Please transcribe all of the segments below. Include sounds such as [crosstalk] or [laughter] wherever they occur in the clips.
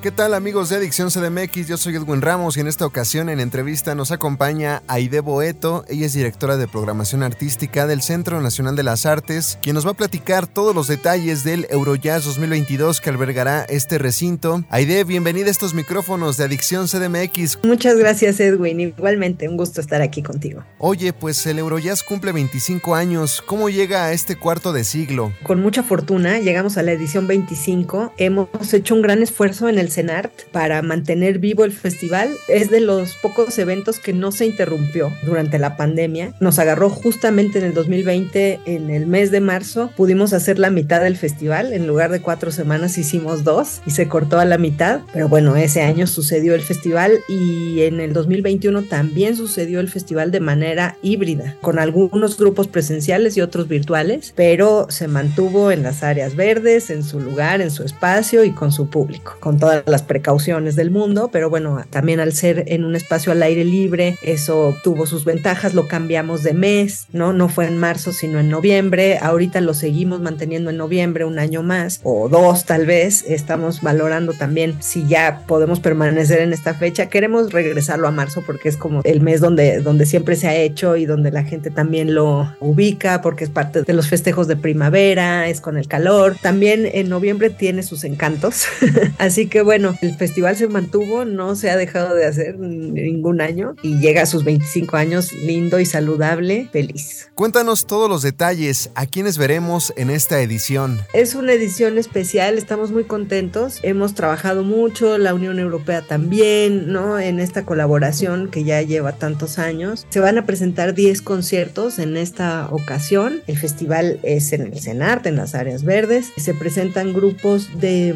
¿Qué tal amigos de Adicción CDMX? Yo soy Edwin Ramos y en esta ocasión en entrevista nos acompaña Aide Boeto. Ella es directora de programación artística del Centro Nacional de las Artes, quien nos va a platicar todos los detalles del Eurojazz 2022 que albergará este recinto. Aide, bienvenida a estos micrófonos de Adicción CDMX. Muchas gracias Edwin, igualmente un gusto estar aquí contigo. Oye, pues el Eurojazz cumple 25 años. ¿Cómo llega a este cuarto de siglo? Con mucha fortuna llegamos a la edición 25. Hemos hecho un gran esfuerzo en el CENART para mantener vivo el festival. Es de los pocos eventos que no se interrumpió durante la pandemia. Nos agarró justamente en el 2020, en el mes de marzo, pudimos hacer la mitad del festival. En lugar de cuatro semanas hicimos dos y se cortó a la mitad. Pero bueno, ese año sucedió el festival y en el 2021 también sucedió el festival de manera híbrida, con algunos grupos presenciales y otros virtuales, pero se mantuvo en las áreas verdes, en su lugar, en su espacio y con su público, con toda las precauciones del mundo, pero bueno, también al ser en un espacio al aire libre, eso tuvo sus ventajas, lo cambiamos de mes, ¿no? No fue en marzo, sino en noviembre, ahorita lo seguimos manteniendo en noviembre un año más, o dos tal vez, estamos valorando también si ya podemos permanecer en esta fecha, queremos regresarlo a marzo porque es como el mes donde, donde siempre se ha hecho y donde la gente también lo ubica porque es parte de los festejos de primavera, es con el calor, también en noviembre tiene sus encantos, [laughs] así que bueno, el festival se mantuvo, no se ha dejado de hacer ningún año y llega a sus 25 años lindo y saludable, feliz. Cuéntanos todos los detalles, a quienes veremos en esta edición. Es una edición especial, estamos muy contentos, hemos trabajado mucho, la Unión Europea también, ¿no? En esta colaboración que ya lleva tantos años. Se van a presentar 10 conciertos en esta ocasión. El festival es en el CENART, en las áreas verdes. Se presentan grupos de,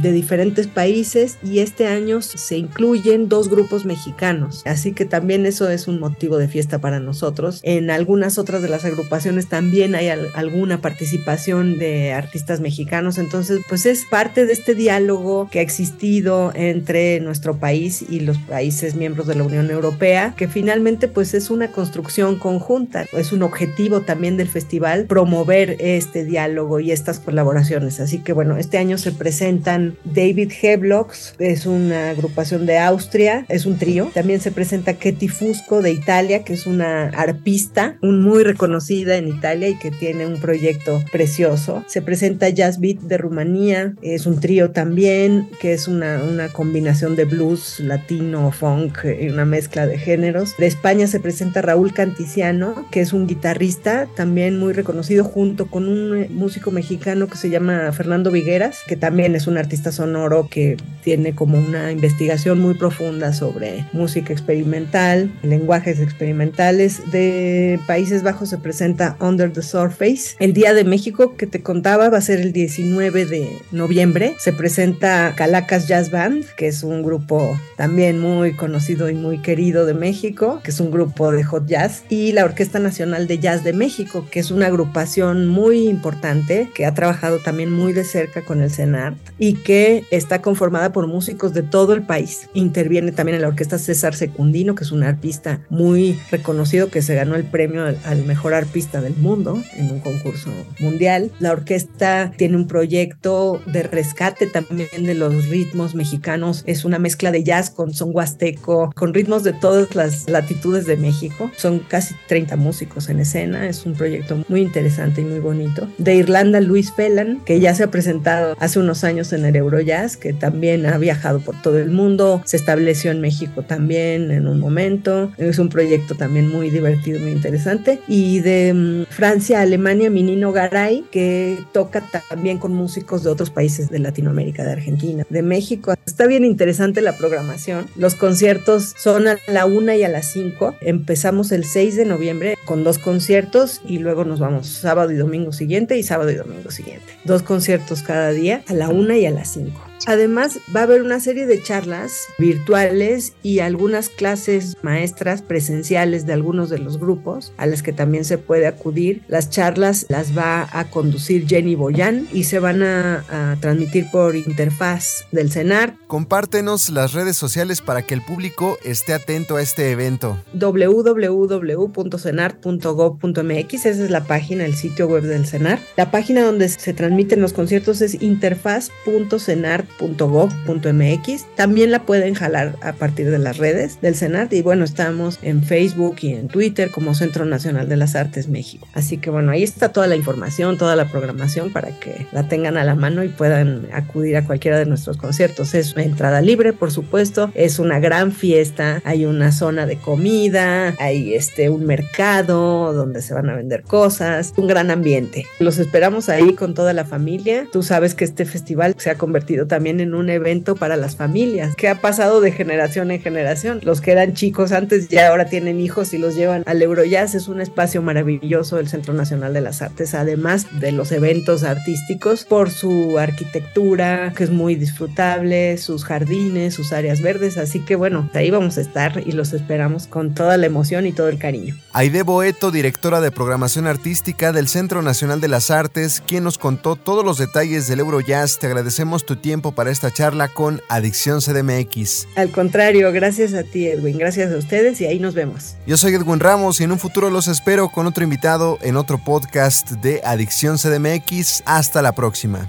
de diferentes países y este año se incluyen dos grupos mexicanos. Así que también eso es un motivo de fiesta para nosotros. En algunas otras de las agrupaciones también hay alguna participación de artistas mexicanos. Entonces, pues es parte de este diálogo que ha existido entre nuestro país y los países miembros de la Unión Europea, que finalmente pues es una construcción conjunta. Es un objetivo también del festival promover este diálogo y estas colaboraciones. Así que bueno, este año se presentan David Hebler, es una agrupación de Austria, es un trío. También se presenta Ketty Fusco de Italia, que es una arpista muy reconocida en Italia y que tiene un proyecto precioso. Se presenta Jazz Beat de Rumanía, es un trío también, que es una, una combinación de blues, latino, funk una mezcla de géneros. De España se presenta Raúl Canticiano, que es un guitarrista también muy reconocido, junto con un músico mexicano que se llama Fernando Vigueras, que también es un artista sonoro que tiene como una investigación muy profunda sobre música experimental, lenguajes experimentales. De Países Bajos se presenta Under the Surface. El Día de México que te contaba va a ser el 19 de noviembre. Se presenta Calacas Jazz Band, que es un grupo también muy conocido y muy querido de México, que es un grupo de hot jazz, y la Orquesta Nacional de Jazz de México, que es una agrupación muy importante que ha trabajado también muy de cerca con el CENART y que está conformada formada por músicos de todo el país. Interviene también en la orquesta César Secundino, que es un arpista muy reconocido que se ganó el premio al, mejor arpista del mundo en un concurso mundial. La orquesta tiene un proyecto de rescate también de los ritmos mexicanos. Es una mezcla de jazz con son huasteco, con ritmos de todas las latitudes de México. Son casi 30 músicos en escena. Es un proyecto muy interesante y muy bonito. De Irlanda, Luis Phelan, que ya se ha presentado hace unos años en el Eurojazz, que también ha viajado por todo el mundo, se estableció en México también en un momento, es un proyecto también muy divertido, muy interesante. Y de mm, Francia, Alemania, Minino Garay, que toca también con músicos de otros países de Latinoamérica, de Argentina, de México. Está bien interesante la programación. Los conciertos son a la una y a las 5. Empezamos el 6 de noviembre con dos conciertos y luego nos vamos sábado y domingo siguiente y sábado y domingo siguiente. Dos conciertos cada día a la una y a las 5. Además, va a haber una serie de charlas virtuales y algunas clases maestras presenciales de algunos de los grupos a las que también se puede acudir. Las charlas las va a conducir Jenny Boyan y se van a, a transmitir por interfaz del CENAR. Compártenos las redes sociales para que el público esté atento a este evento. www.cenar.gov.mx, esa es la página, el sitio web del CENAR. La página donde se transmiten los conciertos es interfaz.cenar.gov.mx. También la pueden jalar a partir de las redes del CENAR y bueno, estamos en Facebook y en Twitter como Centro Nacional de las Artes México. Así que bueno, ahí está toda la información, toda la programación para que la tengan a la mano y puedan acudir a cualquiera de nuestros conciertos. Es entrada libre, por supuesto, es una gran fiesta, hay una zona de comida, hay este un mercado donde se van a vender cosas, un gran ambiente. Los esperamos ahí con toda la familia. Tú sabes que este festival se ha convertido también en un evento para las familias, que ha pasado de generación en generación. Los que eran chicos antes ya ahora tienen hijos y los llevan al Eurojazz. Es un espacio maravilloso el Centro Nacional de las Artes, además de los eventos artísticos, por su arquitectura, que es muy disfrutable, sus jardines, sus áreas verdes. Así que bueno, ahí vamos a estar y los esperamos con toda la emoción y todo el cariño. Aide Boeto, directora de programación artística del Centro Nacional de las Artes, quien nos contó todos los detalles del Eurojazz. Te agradecemos tu tiempo para esta charla con Adicción CDMX. Al contrario, gracias a ti, Edwin. Gracias a ustedes y ahí nos vemos. Yo soy Edwin Ramos y en un futuro los espero con otro invitado en otro podcast de Adicción CDMX. Hasta la próxima.